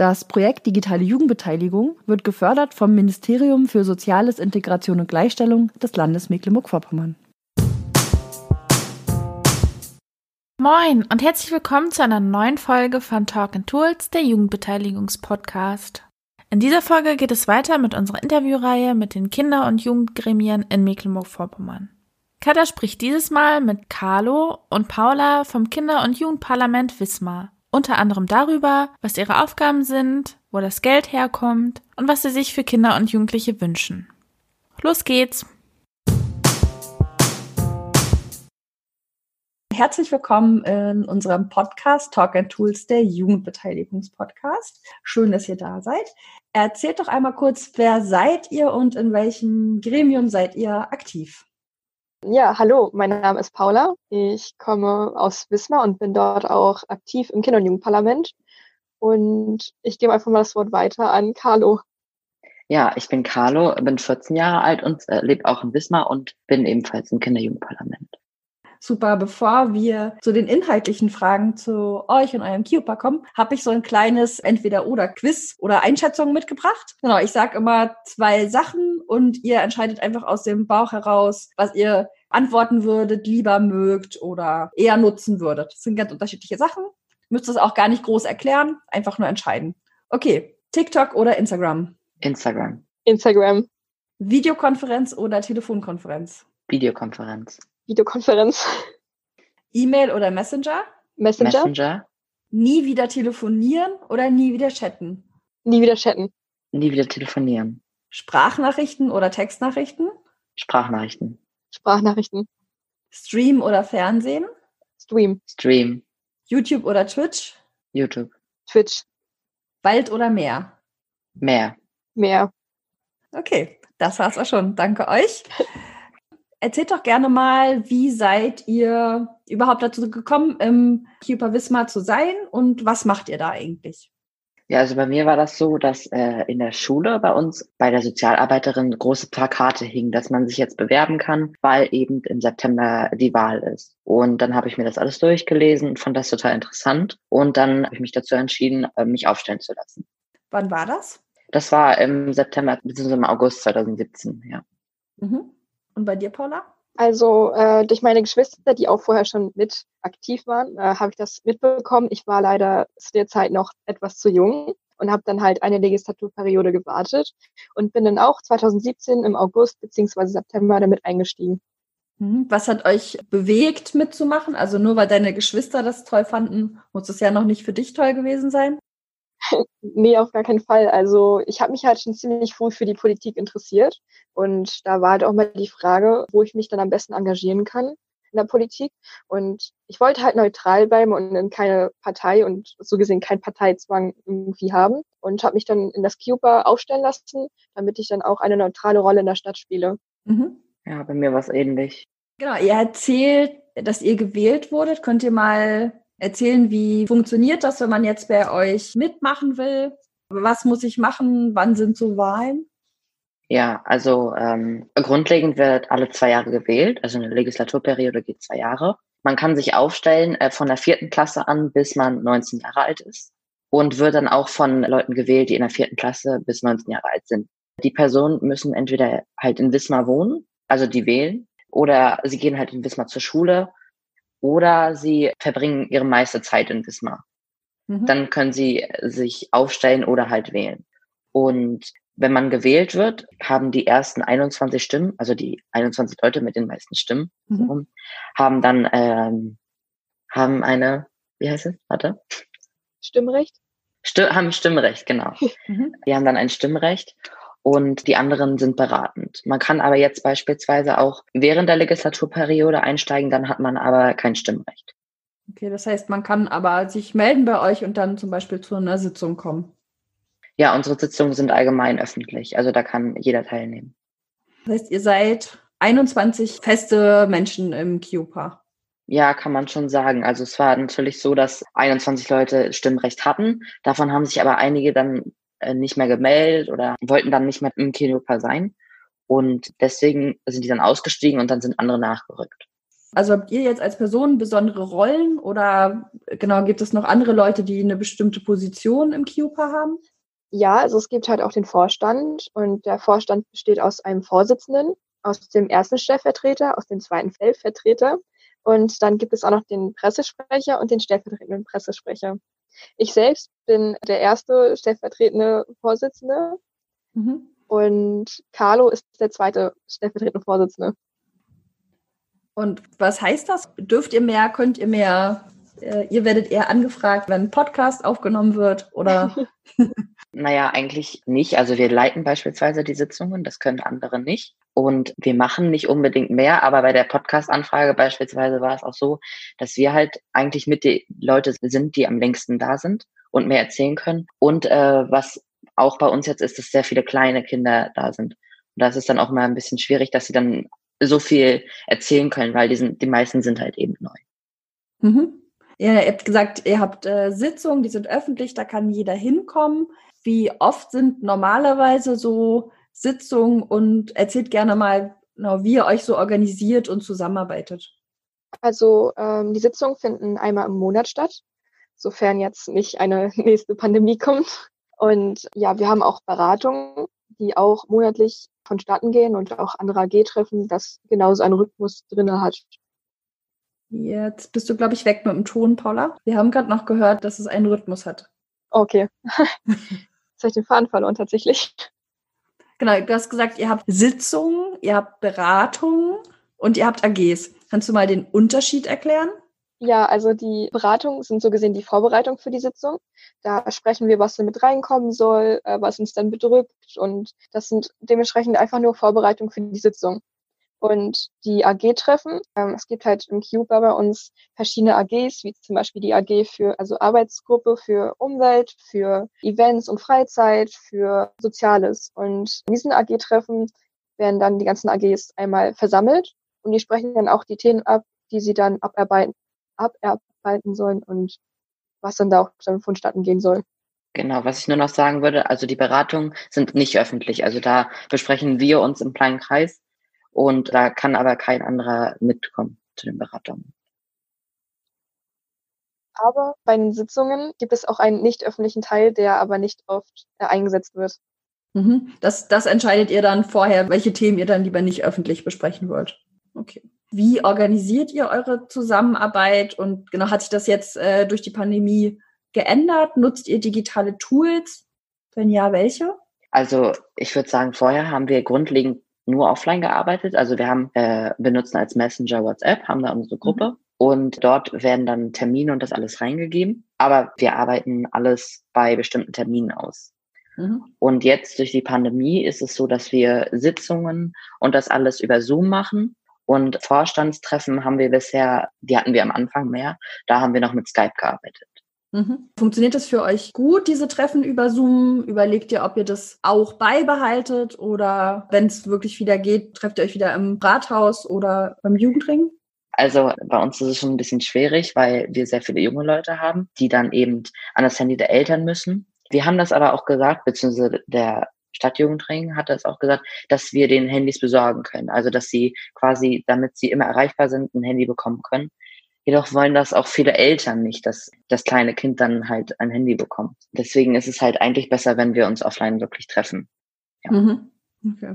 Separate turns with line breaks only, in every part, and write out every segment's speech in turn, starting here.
Das Projekt Digitale Jugendbeteiligung wird gefördert vom Ministerium für Soziales, Integration und Gleichstellung des Landes Mecklenburg-Vorpommern.
Moin und herzlich willkommen zu einer neuen Folge von Talk and Tools, der Jugendbeteiligungspodcast. In dieser Folge geht es weiter mit unserer Interviewreihe mit den Kinder- und Jugendgremien in Mecklenburg-Vorpommern. Katha spricht dieses Mal mit Carlo und Paula vom Kinder- und Jugendparlament Wismar. Unter anderem darüber, was ihre Aufgaben sind, wo das Geld herkommt und was sie sich für Kinder und Jugendliche wünschen. Los geht's!
Herzlich willkommen in unserem Podcast Talk and Tools, der Jugendbeteiligungspodcast. Schön, dass ihr da seid. Erzählt doch einmal kurz, wer seid ihr und in welchem Gremium seid ihr aktiv?
Ja, hallo, mein Name ist Paula. Ich komme aus Wismar und bin dort auch aktiv im Kinder- und Jugendparlament. Und ich gebe einfach mal das Wort weiter an Carlo.
Ja, ich bin Carlo, bin 14 Jahre alt und äh, lebe auch in Wismar und bin ebenfalls im Kinder- und Jugendparlament.
Super, bevor wir zu den inhaltlichen Fragen zu euch und eurem Kiopa kommen, habe ich so ein kleines Entweder-Oder-Quiz oder Einschätzung mitgebracht. Genau, ich sage immer zwei Sachen und ihr entscheidet einfach aus dem Bauch heraus, was ihr antworten würdet, lieber mögt oder eher nutzen würdet. Das sind ganz unterschiedliche Sachen. Müsst es auch gar nicht groß erklären, einfach nur entscheiden. Okay, TikTok oder Instagram?
Instagram.
Instagram.
Videokonferenz oder Telefonkonferenz?
Videokonferenz.
Videokonferenz.
E-Mail oder Messenger?
Messenger.
Messenger.
Nie wieder telefonieren oder nie wieder chatten?
Nie wieder chatten.
Nie wieder telefonieren.
Sprachnachrichten oder Textnachrichten?
Sprachnachrichten.
Sprachnachrichten.
Stream oder Fernsehen?
Stream.
Stream.
YouTube oder Twitch?
YouTube.
Twitch.
Wald oder Meer?
Mehr.
Mehr.
Okay, das war's auch schon. Danke euch. Erzählt doch gerne mal, wie seid ihr überhaupt dazu gekommen, im Hyper Wismar zu sein und was macht ihr da eigentlich?
Ja, also bei mir war das so, dass äh, in der Schule bei uns bei der Sozialarbeiterin große Plakate hingen, dass man sich jetzt bewerben kann, weil eben im September die Wahl ist. Und dann habe ich mir das alles durchgelesen und fand das total interessant. Und dann habe ich mich dazu entschieden, äh, mich aufstellen zu lassen.
Wann war das?
Das war im September bzw. im August 2017, ja.
Mhm. Und bei dir, Paula?
Also äh, durch meine Geschwister, die auch vorher schon mit aktiv waren, äh, habe ich das mitbekommen. Ich war leider zu der Zeit noch etwas zu jung und habe dann halt eine Legislaturperiode gewartet und bin dann auch 2017 im August bzw. September damit eingestiegen.
Mhm. Was hat euch bewegt mitzumachen? Also nur weil deine Geschwister das toll fanden, muss es ja noch nicht für dich toll gewesen sein?
nee, auf gar keinen Fall. Also ich habe mich halt schon ziemlich früh für die Politik interessiert und da war halt auch mal die Frage, wo ich mich dann am besten engagieren kann in der Politik. Und ich wollte halt neutral bleiben und in keine Partei und so gesehen keinen Parteizwang irgendwie haben und habe mich dann in das Cuba aufstellen lassen, damit ich dann auch eine neutrale Rolle in der Stadt spiele.
Mhm.
Ja, bei mir war es ähnlich.
Genau, ihr erzählt, dass ihr gewählt wurdet. Könnt ihr mal erzählen, wie funktioniert das, wenn man jetzt bei euch mitmachen will? Was muss ich machen? Wann sind so Wahlen?
Ja, also ähm, grundlegend wird alle zwei Jahre gewählt. Also eine Legislaturperiode geht zwei Jahre. Man kann sich aufstellen äh, von der vierten Klasse an, bis man 19 Jahre alt ist und wird dann auch von Leuten gewählt, die in der vierten Klasse bis 19 Jahre alt sind. Die Personen müssen entweder halt in Wismar wohnen, also die wählen, oder sie gehen halt in Wismar zur Schule oder sie verbringen ihre meiste Zeit in Wismar. Mhm. Dann können sie sich aufstellen oder halt wählen. Und wenn man gewählt wird, haben die ersten 21 Stimmen, also die 21 Leute mit den meisten Stimmen, mhm. haben dann ähm, haben eine, wie heißt es? Warte.
Stimmrecht?
Sti haben Stimmrecht, genau. Mhm. Die haben dann ein Stimmrecht und die anderen sind beratend. Man kann aber jetzt beispielsweise auch während der Legislaturperiode einsteigen, dann hat man aber kein Stimmrecht.
Okay, das heißt, man kann aber sich melden bei euch und dann zum Beispiel zu einer Sitzung kommen.
Ja, unsere Sitzungen sind allgemein öffentlich, also da kann jeder teilnehmen.
Das heißt, ihr seid 21 feste Menschen im Kiopa.
Ja, kann man schon sagen. Also es war natürlich so, dass 21 Leute Stimmrecht hatten. Davon haben sich aber einige dann nicht mehr gemeldet oder wollten dann nicht mehr im Kiopa sein. Und deswegen sind die dann ausgestiegen und dann sind andere nachgerückt.
Also habt ihr jetzt als Person besondere Rollen oder genau gibt es noch andere Leute, die eine bestimmte Position im Kiopa haben?
Ja, also es gibt halt auch den Vorstand und der Vorstand besteht aus einem Vorsitzenden, aus dem ersten Stellvertreter, aus dem zweiten Stellvertreter und dann gibt es auch noch den Pressesprecher und den stellvertretenden Pressesprecher. Ich selbst bin der erste stellvertretende Vorsitzende mhm. und Carlo ist der zweite stellvertretende Vorsitzende.
Und was heißt das? Dürft ihr mehr? Könnt ihr mehr? Äh, ihr werdet eher angefragt, wenn ein Podcast aufgenommen wird oder?
naja, eigentlich nicht. Also wir leiten beispielsweise die Sitzungen, das können andere nicht. Und wir machen nicht unbedingt mehr, aber bei der Podcast-Anfrage beispielsweise war es auch so, dass wir halt eigentlich mit die Leute sind, die am längsten da sind und mehr erzählen können. Und äh, was auch bei uns jetzt ist, dass sehr viele kleine Kinder da sind. Und das ist dann auch mal ein bisschen schwierig, dass sie dann so viel erzählen können, weil die, sind, die meisten sind halt eben neu.
Mhm. Ja, ihr habt gesagt, ihr habt äh, Sitzungen, die sind öffentlich, da kann jeder hinkommen. Wie oft sind normalerweise so Sitzungen und erzählt gerne mal, genau, wie ihr euch so organisiert und zusammenarbeitet?
Also ähm, die Sitzungen finden einmal im Monat statt, sofern jetzt nicht eine nächste Pandemie kommt. Und ja, wir haben auch Beratungen, die auch monatlich vonstatten gehen und auch andere AG-Treffen, das genauso einen Rhythmus drin hat.
Jetzt bist du, glaube ich, weg mit dem Ton, Paula. Wir haben gerade noch gehört, dass es einen Rhythmus hat.
Okay. Jetzt habe ich den Faden verloren tatsächlich.
Genau, du hast gesagt, ihr habt Sitzungen, ihr habt Beratungen und ihr habt AGs. Kannst du mal den Unterschied erklären?
Ja, also die Beratungen sind so gesehen die Vorbereitung für die Sitzung. Da sprechen wir, was mit reinkommen soll, äh, was uns dann bedrückt und das sind dementsprechend einfach nur Vorbereitungen für die Sitzung. Und die AG-Treffen, ähm, es gibt halt im Cuba bei uns verschiedene AGs, wie zum Beispiel die AG für, also Arbeitsgruppe für Umwelt, für Events und Freizeit, für Soziales. Und in diesen AG-Treffen werden dann die ganzen AGs einmal versammelt und die sprechen dann auch die Themen ab, die sie dann abarbeiten, abarbeiten sollen und was dann da auch dann vonstatten gehen soll.
Genau, was ich nur noch sagen würde, also die Beratungen sind nicht öffentlich. Also da besprechen wir uns im kleinen Kreis und da kann aber kein anderer mitkommen zu den Beratungen.
Aber bei den Sitzungen gibt es auch einen nicht öffentlichen Teil, der aber nicht oft äh, eingesetzt wird.
Mhm. Das, das entscheidet ihr dann vorher, welche Themen ihr dann lieber nicht öffentlich besprechen wollt. Okay. Wie organisiert ihr eure Zusammenarbeit und genau hat sich das jetzt äh, durch die Pandemie geändert? Nutzt ihr digitale Tools? Wenn ja, welche?
Also ich würde sagen, vorher haben wir grundlegend nur offline gearbeitet. Also wir haben äh, benutzen als Messenger WhatsApp, haben da unsere Gruppe mhm. und dort werden dann Termine und das alles reingegeben. Aber wir arbeiten alles bei bestimmten Terminen aus. Mhm. Und jetzt durch die Pandemie ist es so, dass wir Sitzungen und das alles über Zoom machen. Und Vorstandstreffen haben wir bisher, die hatten wir am Anfang mehr, da haben wir noch mit Skype gearbeitet.
Mhm. Funktioniert das für euch gut, diese Treffen über Zoom? Überlegt ihr, ob ihr das auch beibehaltet oder wenn es wirklich wieder geht, trefft ihr euch wieder im Rathaus oder beim Jugendring?
Also bei uns ist es schon ein bisschen schwierig, weil wir sehr viele junge Leute haben, die dann eben an das Handy der Eltern müssen. Wir haben das aber auch gesagt, beziehungsweise der Stadtjugendring hat das auch gesagt, dass wir den Handys besorgen können. Also dass sie quasi, damit sie immer erreichbar sind, ein Handy bekommen können. Jedoch wollen das auch viele Eltern nicht, dass das kleine Kind dann halt ein Handy bekommt. Deswegen ist es halt eigentlich besser, wenn wir uns offline wirklich treffen.
Ja. Mhm. Okay.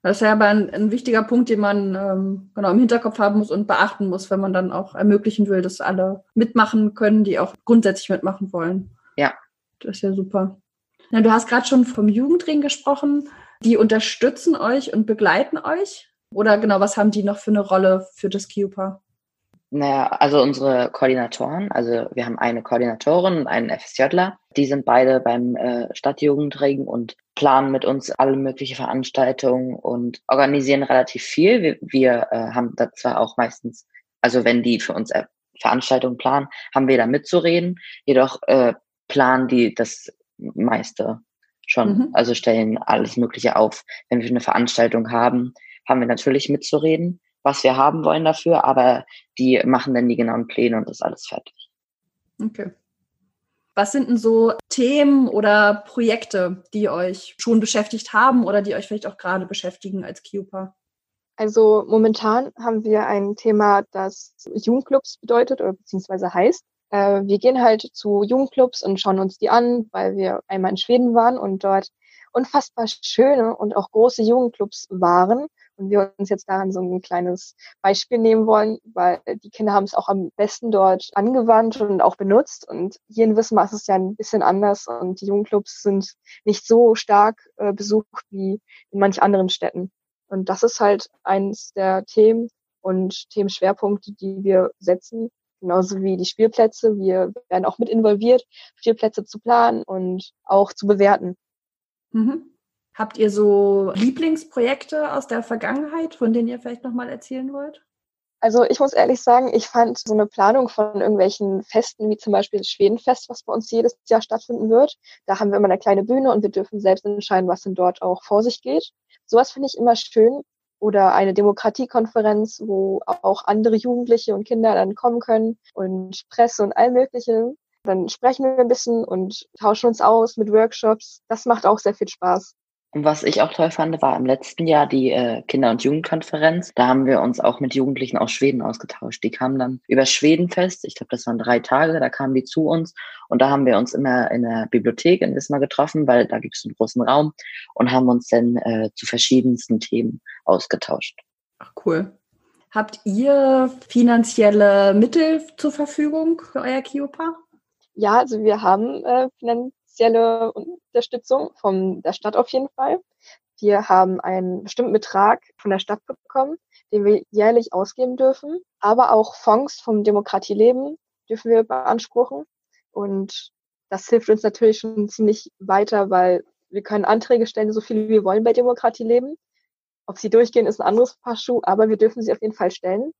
Das ist ja aber ein, ein wichtiger Punkt, den man ähm, genau im Hinterkopf haben muss und beachten muss, wenn man dann auch ermöglichen will, dass alle mitmachen können, die auch grundsätzlich mitmachen wollen.
Ja.
Das ist ja super. Ja, du hast gerade schon vom Jugendring gesprochen. Die unterstützen euch und begleiten euch? Oder genau, was haben die noch für eine Rolle für das KIUPA?
Naja, also unsere Koordinatoren, also wir haben eine Koordinatorin und einen FSJler, die sind beide beim äh, Stadtjugendring und planen mit uns alle mögliche Veranstaltungen und organisieren relativ viel. Wir, wir äh, haben da zwar auch meistens, also wenn die für uns äh, Veranstaltungen planen, haben wir da mitzureden, jedoch äh, planen die das meiste schon.
Mhm.
Also stellen alles Mögliche auf. Wenn wir eine Veranstaltung haben, haben wir natürlich mitzureden, was wir haben wollen dafür, aber die machen dann die genauen Pläne und ist alles fertig.
Okay. Was sind denn so Themen oder Projekte, die euch schon beschäftigt haben oder die euch vielleicht auch gerade beschäftigen als KIUPA?
Also momentan haben wir ein Thema, das Jugendclubs bedeutet oder beziehungsweise heißt. Äh, wir gehen halt zu Jugendclubs und schauen uns die an, weil wir einmal in Schweden waren und dort unfassbar schöne und auch große Jugendclubs waren und wir uns jetzt daran so ein kleines Beispiel nehmen wollen, weil die Kinder haben es auch am besten dort angewandt und auch benutzt. Und hier in Wismar ist es ja ein bisschen anders und die Jugendclubs sind nicht so stark äh, besucht wie in manch anderen Städten. Und das ist halt eines der Themen und Themenschwerpunkte, die wir setzen. Genauso wie die Spielplätze. Wir werden auch mit involviert, Spielplätze zu planen und auch zu bewerten.
Mhm. Habt ihr so Lieblingsprojekte aus der Vergangenheit, von denen ihr vielleicht nochmal erzählen wollt?
Also ich muss ehrlich sagen, ich fand so eine Planung von irgendwelchen Festen, wie zum Beispiel das Schwedenfest, was bei uns jedes Jahr stattfinden wird. Da haben wir immer eine kleine Bühne und wir dürfen selbst entscheiden, was denn dort auch vor sich geht. Sowas finde ich immer schön. Oder eine Demokratiekonferenz, wo auch andere Jugendliche und Kinder dann kommen können und Presse und all Mögliche. Dann sprechen wir ein bisschen und tauschen uns aus mit Workshops. Das macht auch sehr viel Spaß.
Und was ich auch toll fand, war im letzten Jahr die äh, Kinder- und Jugendkonferenz. Da haben wir uns auch mit Jugendlichen aus Schweden ausgetauscht. Die kamen dann über Schwedenfest. Ich glaube, das waren drei Tage. Da kamen die zu uns. Und da haben wir uns immer in der Bibliothek in Wismar getroffen, weil da gibt es einen großen Raum und haben uns dann äh, zu verschiedensten Themen ausgetauscht.
Ach, cool. Habt ihr finanzielle Mittel zur Verfügung für euer Kiopa?
Ja, also wir haben äh, finanzielle Unterstützung von der Stadt auf jeden Fall. Wir haben einen bestimmten Betrag von der Stadt bekommen, den wir jährlich ausgeben dürfen. Aber auch Fonds vom Demokratieleben dürfen wir beanspruchen. Und das hilft uns natürlich schon ziemlich weiter, weil wir können Anträge stellen, so viele wir wollen bei Demokratieleben. Ob sie durchgehen, ist ein anderes Paar Schuh, aber wir dürfen sie auf jeden Fall stellen.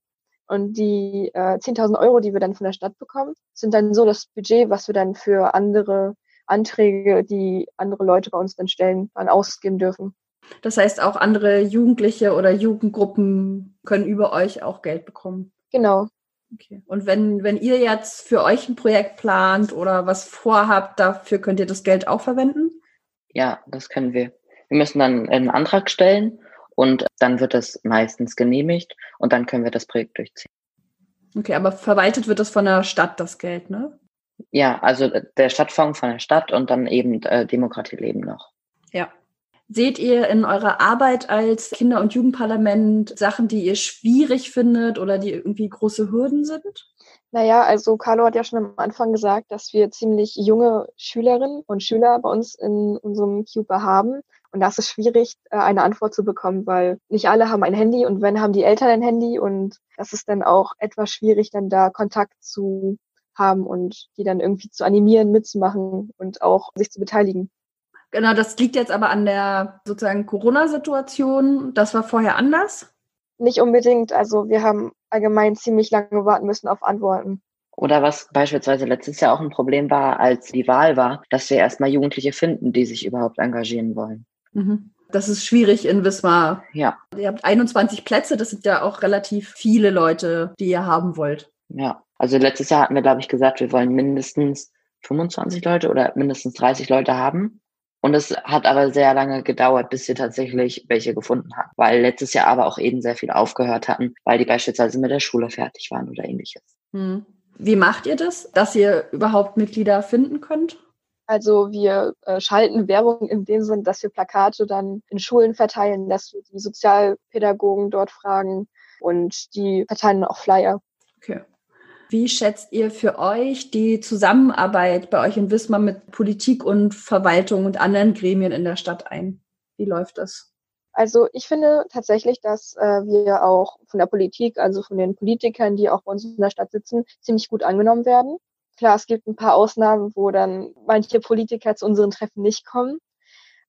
Und die äh, 10.000 Euro, die wir dann von der Stadt bekommen, sind dann so das Budget, was wir dann für andere Anträge, die andere Leute bei uns dann stellen, dann ausgeben dürfen.
Das heißt, auch andere Jugendliche oder Jugendgruppen können über euch auch Geld bekommen.
Genau.
Okay. Und wenn, wenn ihr jetzt für euch ein Projekt plant oder was vorhabt, dafür könnt ihr das Geld auch verwenden?
Ja, das können wir. Wir müssen dann einen Antrag stellen und dann wird das meistens genehmigt und dann können wir das Projekt durchziehen.
Okay, aber verwaltet wird das von der Stadt, das Geld, ne?
Ja, also der Stadtfonds von der Stadt und dann eben äh, Demokratie leben noch.
Ja. Seht ihr in eurer Arbeit als Kinder- und Jugendparlament Sachen, die ihr schwierig findet oder die irgendwie große Hürden sind?
Naja, also Carlo hat ja schon am Anfang gesagt, dass wir ziemlich junge Schülerinnen und Schüler bei uns in unserem Cuba haben. Und das ist schwierig, äh, eine Antwort zu bekommen, weil nicht alle haben ein Handy und wenn haben die Eltern ein Handy und das ist dann auch etwas schwierig, dann da Kontakt zu haben und die dann irgendwie zu animieren, mitzumachen und auch sich zu beteiligen.
Genau, das liegt jetzt aber an der sozusagen Corona-Situation. Das war vorher anders?
Nicht unbedingt. Also wir haben allgemein ziemlich lange warten müssen auf Antworten.
Oder was beispielsweise letztes Jahr auch ein Problem war, als die Wahl war, dass wir erstmal Jugendliche finden, die sich überhaupt engagieren wollen.
Mhm. Das ist schwierig in Wismar.
Ja.
Ihr habt 21 Plätze, das sind ja auch relativ viele Leute, die ihr haben wollt.
Ja. Also letztes Jahr hatten wir, glaube ich, gesagt, wir wollen mindestens 25 Leute oder mindestens 30 Leute haben. Und es hat aber sehr lange gedauert, bis wir tatsächlich welche gefunden haben, weil letztes Jahr aber auch eben sehr viel aufgehört hatten, weil die beispielsweise mit der Schule fertig waren oder ähnliches.
Hm. Wie macht ihr das, dass ihr überhaupt Mitglieder finden könnt?
Also wir äh, schalten Werbung in dem Sinn, dass wir Plakate dann in Schulen verteilen, dass wir die Sozialpädagogen dort fragen und die verteilen auch Flyer.
Okay. Wie schätzt ihr für euch die Zusammenarbeit bei euch in Wismar mit Politik und Verwaltung und anderen Gremien in der Stadt ein? Wie läuft das?
Also ich finde tatsächlich, dass äh, wir auch von der Politik, also von den Politikern, die auch bei uns in der Stadt sitzen, ziemlich gut angenommen werden. Klar, es gibt ein paar Ausnahmen, wo dann manche Politiker zu unseren Treffen nicht kommen.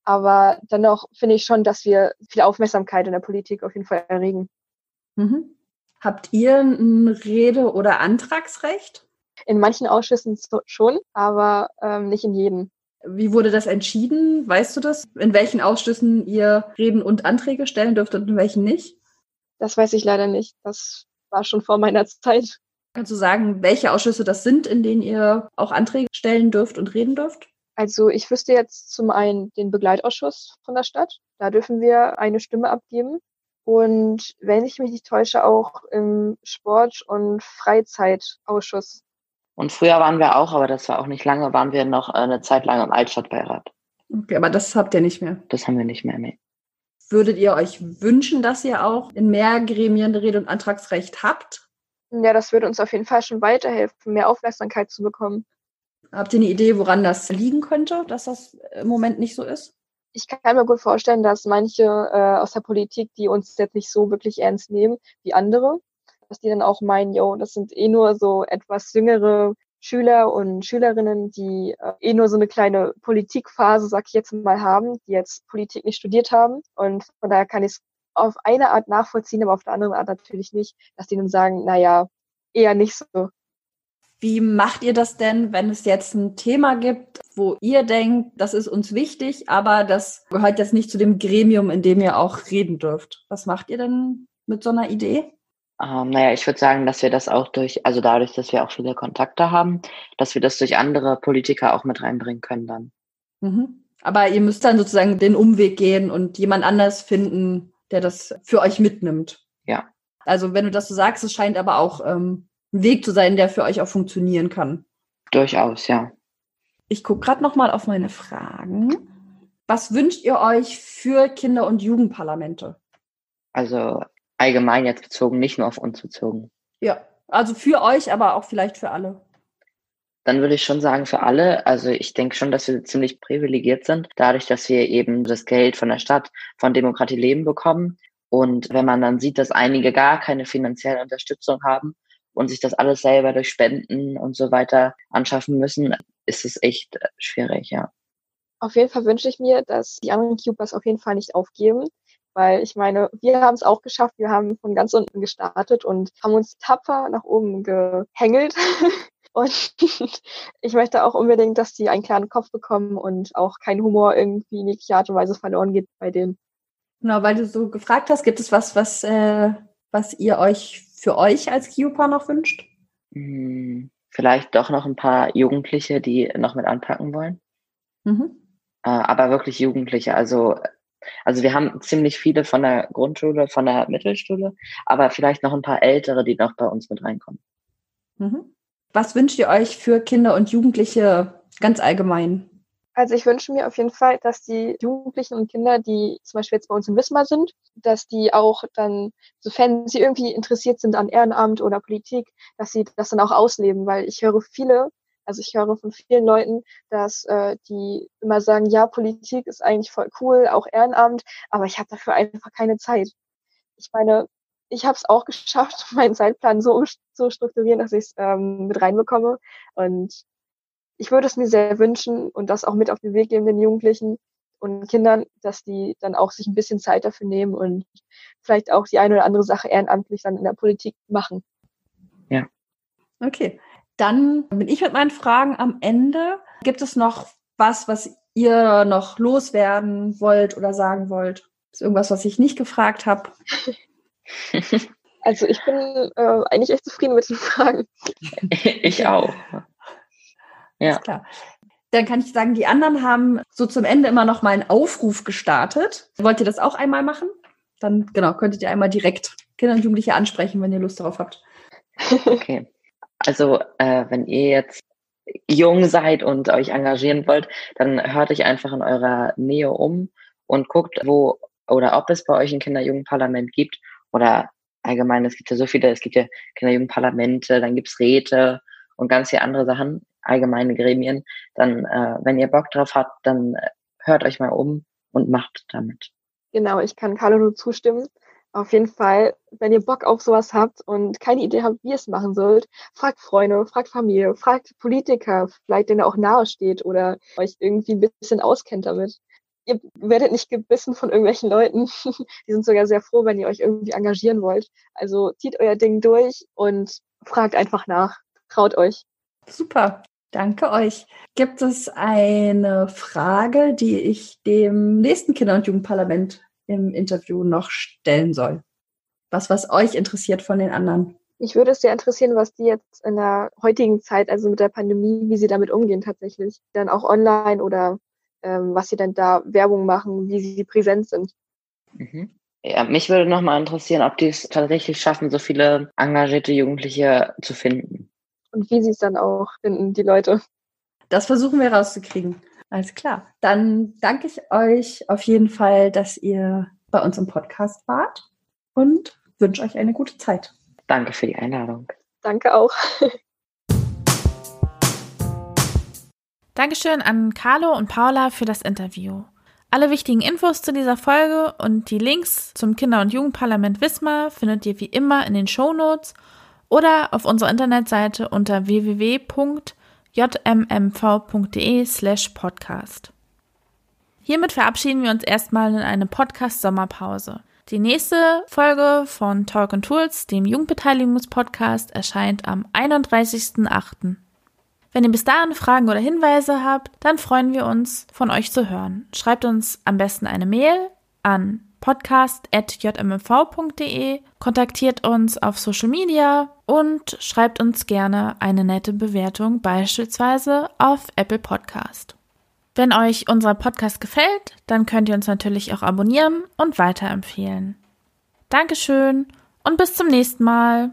Aber dennoch finde ich schon, dass wir viel Aufmerksamkeit in der Politik auf jeden Fall erregen.
Mhm. Habt ihr ein Rede- oder Antragsrecht?
In manchen Ausschüssen schon, aber ähm, nicht in jedem.
Wie wurde das entschieden? Weißt du das? In welchen Ausschüssen ihr Reden und Anträge stellen dürft und in welchen nicht?
Das weiß ich leider nicht. Das war schon vor meiner Zeit.
Kannst du sagen, welche Ausschüsse das sind, in denen ihr auch Anträge stellen dürft und reden dürft?
Also ich wüsste jetzt zum einen den Begleitausschuss von der Stadt. Da dürfen wir eine Stimme abgeben. Und wenn ich mich nicht täusche, auch im Sport- und Freizeitausschuss.
Und früher waren wir auch, aber das war auch nicht lange, waren wir noch eine Zeit lang im Altstadtbeirat.
Okay, aber das habt ihr nicht mehr.
Das haben wir nicht mehr, nee.
Würdet ihr euch wünschen, dass ihr auch in mehr Gremien Rede- und Antragsrecht habt?
Ja, das würde uns auf jeden Fall schon weiterhelfen, mehr Aufmerksamkeit zu bekommen.
Habt ihr eine Idee, woran das liegen könnte, dass das im Moment nicht so ist?
Ich kann mir gut vorstellen, dass manche äh, aus der Politik, die uns jetzt nicht so wirklich ernst nehmen wie andere, dass die dann auch meinen, yo, das sind eh nur so etwas jüngere Schüler und Schülerinnen, die äh, eh nur so eine kleine Politikphase, sag ich jetzt mal, haben, die jetzt Politik nicht studiert haben. Und von daher kann ich es auf eine Art nachvollziehen, aber auf der anderen Art natürlich nicht, dass die dann sagen, naja, eher nicht so.
Wie macht ihr das denn, wenn es jetzt ein Thema gibt, wo ihr denkt, das ist uns wichtig, aber das gehört jetzt nicht zu dem Gremium, in dem ihr auch reden dürft? Was macht ihr denn mit so einer Idee?
Ähm, naja, ich würde sagen, dass wir das auch durch, also dadurch, dass wir auch viele Kontakte haben, dass wir das durch andere Politiker auch mit reinbringen können dann.
Mhm. Aber ihr müsst dann sozusagen den Umweg gehen und jemand anders finden, der das für euch mitnimmt.
Ja.
Also wenn du das so sagst, es scheint aber auch ähm, ein Weg zu sein, der für euch auch funktionieren kann.
Durchaus, ja.
Ich gucke gerade noch mal auf meine Fragen. Was wünscht ihr euch für Kinder- und Jugendparlamente?
Also allgemein jetzt bezogen, nicht nur auf uns bezogen.
Ja, also für euch, aber auch vielleicht für alle.
Dann würde ich schon sagen, für alle. Also ich denke schon, dass wir ziemlich privilegiert sind, dadurch, dass wir eben das Geld von der Stadt, von Demokratie Leben bekommen. Und wenn man dann sieht, dass einige gar keine finanzielle Unterstützung haben und sich das alles selber durch Spenden und so weiter anschaffen müssen, ist es echt schwierig, ja.
Auf jeden Fall wünsche ich mir, dass die anderen Cubers auf jeden Fall nicht aufgeben, weil ich meine, wir haben es auch geschafft, wir haben von ganz unten gestartet und haben uns tapfer nach oben gehängelt. Und ich möchte auch unbedingt, dass die einen klaren Kopf bekommen und auch kein Humor irgendwie in jeglicher Art und Weise verloren geht bei denen.
Genau, weil du so gefragt hast, gibt es was, was, äh, was ihr euch für euch als Kiopa noch wünscht?
Hm, vielleicht doch noch ein paar Jugendliche, die noch mit anpacken wollen. Mhm. Äh, aber wirklich Jugendliche. Also, also wir haben ziemlich viele von der Grundschule, von der Mittelschule, aber vielleicht noch ein paar ältere, die noch bei uns mit reinkommen.
Mhm. Was wünscht ihr euch für Kinder und Jugendliche ganz allgemein?
Also ich wünsche mir auf jeden Fall, dass die Jugendlichen und Kinder, die zum Beispiel jetzt bei uns in Wismar sind, dass die auch dann, sofern sie irgendwie interessiert sind an Ehrenamt oder Politik, dass sie das dann auch ausleben, weil ich höre viele, also ich höre von vielen Leuten, dass äh, die immer sagen, ja, Politik ist eigentlich voll cool, auch Ehrenamt, aber ich habe dafür einfach keine Zeit. Ich meine, ich habe es auch geschafft, meinen Zeitplan so zu strukturieren, dass ich es ähm, mit reinbekomme. Und ich würde es mir sehr wünschen und das auch mit auf den Weg geben den Jugendlichen und Kindern, dass die dann auch sich ein bisschen Zeit dafür nehmen und vielleicht auch die eine oder andere Sache ehrenamtlich dann in der Politik machen.
Ja.
Okay. Dann bin ich mit meinen Fragen am Ende. Gibt es noch was, was ihr noch loswerden wollt oder sagen wollt? Ist irgendwas, was ich nicht gefragt habe?
Also ich bin äh, eigentlich echt zufrieden mit den Fragen.
ich auch.
Ja. Ist klar. Dann kann ich sagen, die anderen haben so zum Ende immer noch mal einen Aufruf gestartet. Wollt ihr das auch einmal machen? Dann genau, könntet ihr einmal direkt Kinder und Jugendliche ansprechen, wenn ihr Lust darauf habt.
Okay. Also äh, wenn ihr jetzt jung seid und euch engagieren wollt, dann hört euch einfach in eurer Nähe um und guckt, wo oder ob es bei euch ein Kinder-Jugendparlament gibt oder allgemein, es gibt ja so viele, es gibt ja Kinder-Jugendparlamente, dann gibt's Räte und ganz viele andere Sachen, allgemeine Gremien, dann, äh, wenn ihr Bock drauf habt, dann äh, hört euch mal um und macht damit.
Genau, ich kann Carlo nur zustimmen. Auf jeden Fall, wenn ihr Bock auf sowas habt und keine Idee habt, wie ihr es machen sollt, fragt Freunde, fragt Familie, fragt Politiker, vielleicht denen auch nahe steht oder euch irgendwie ein bisschen auskennt damit ihr werdet nicht gebissen von irgendwelchen Leuten. Die sind sogar sehr froh, wenn ihr euch irgendwie engagieren wollt. Also zieht euer Ding durch und fragt einfach nach. Traut euch.
Super. Danke euch. Gibt es eine Frage, die ich dem nächsten Kinder- und Jugendparlament im Interview noch stellen soll? Was, was euch interessiert von den anderen?
Mich würde es sehr interessieren, was die jetzt in der heutigen Zeit, also mit der Pandemie, wie sie damit umgehen tatsächlich. Dann auch online oder ähm, was sie denn da Werbung machen, wie sie präsent sind.
Mhm. Ja, mich würde nochmal interessieren, ob die es tatsächlich schaffen, so viele engagierte Jugendliche zu finden.
Und wie sie es dann auch finden, die Leute.
Das versuchen wir rauszukriegen. Alles klar. Dann danke ich euch auf jeden Fall, dass ihr bei uns im Podcast wart und wünsche euch eine gute Zeit.
Danke für die Einladung.
Danke auch.
Dankeschön an Carlo und Paula für das Interview. Alle wichtigen Infos zu dieser Folge und die Links zum Kinder- und Jugendparlament Wismar findet ihr wie immer in den Show Notes oder auf unserer Internetseite unter www.jmmv.de slash podcast. Hiermit verabschieden wir uns erstmal in eine Podcast-Sommerpause. Die nächste Folge von Talk and Tools, dem Jugendbeteiligungspodcast, erscheint am 31.08. Wenn ihr bis dahin Fragen oder Hinweise habt, dann freuen wir uns, von euch zu hören. Schreibt uns am besten eine Mail an podcast.jmv.de, kontaktiert uns auf Social Media und schreibt uns gerne eine nette Bewertung, beispielsweise auf Apple Podcast. Wenn euch unser Podcast gefällt, dann könnt ihr uns natürlich auch abonnieren und weiterempfehlen. Dankeschön und bis zum nächsten Mal.